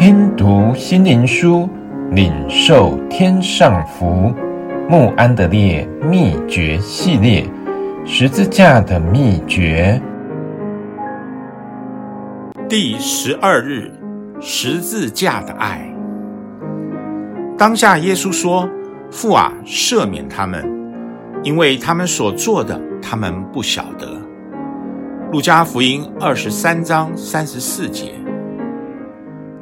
听读心灵书，领受天上福。慕安德烈秘诀系列，十字架的秘诀。第十二日，十字架的爱。当下，耶稣说：“父啊，赦免他们，因为他们所做的，他们不晓得。”路加福音二十三章三十四节。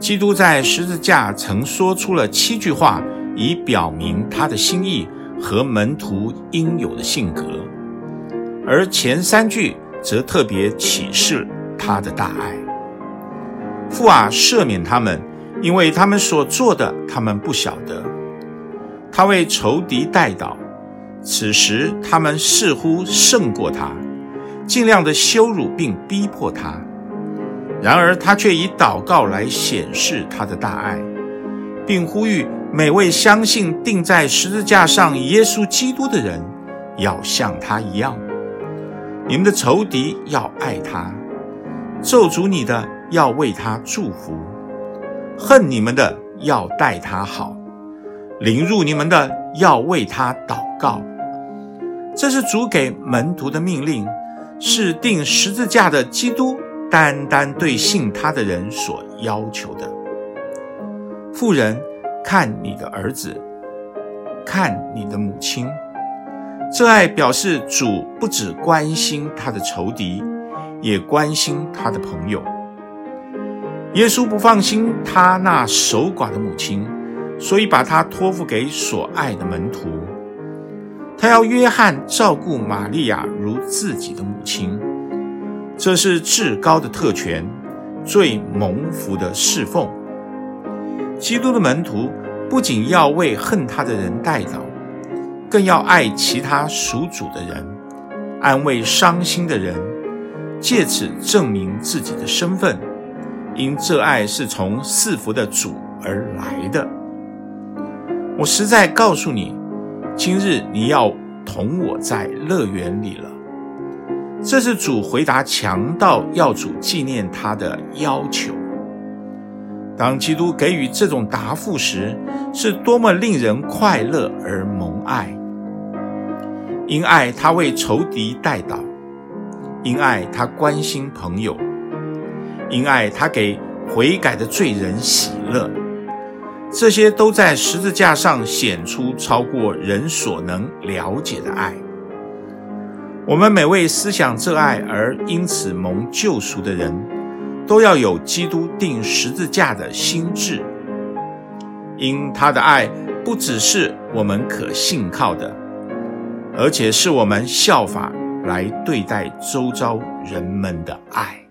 基督在十字架曾说出了七句话，以表明他的心意和门徒应有的性格，而前三句则特别启示他的大爱。父啊，赦免他们，因为他们所做的，他们不晓得。他为仇敌代祷，此时他们似乎胜过他，尽量的羞辱并逼迫他。然而，他却以祷告来显示他的大爱，并呼吁每位相信钉在十字架上耶稣基督的人，要像他一样。你们的仇敌要爱他，咒诅你的要为他祝福，恨你们的要待他好，凌辱你们的要为他祷告。这是主给门徒的命令，是钉十字架的基督。单单对信他的人所要求的。富人，看你的儿子，看你的母亲。这爱表示主不只关心他的仇敌，也关心他的朋友。耶稣不放心他那守寡的母亲，所以把他托付给所爱的门徒。他要约翰照顾玛利亚如自己的母亲。这是至高的特权，最蒙福的侍奉。基督的门徒不仅要为恨他的人代祷，更要爱其他属主的人，安慰伤心的人，借此证明自己的身份。因这爱是从赐福的主而来的。我实在告诉你，今日你要同我在乐园里了。这是主回答强盗要主纪念他的要求。当基督给予这种答复时，是多么令人快乐而蒙爱！因爱他为仇敌代祷，因爱他关心朋友，因爱他给悔改的罪人喜乐，这些都在十字架上显出超过人所能了解的爱。我们每位思想热爱而因此蒙救赎的人，都要有基督定十字架的心智，因他的爱不只是我们可信靠的，而且是我们效法来对待周遭人们的爱。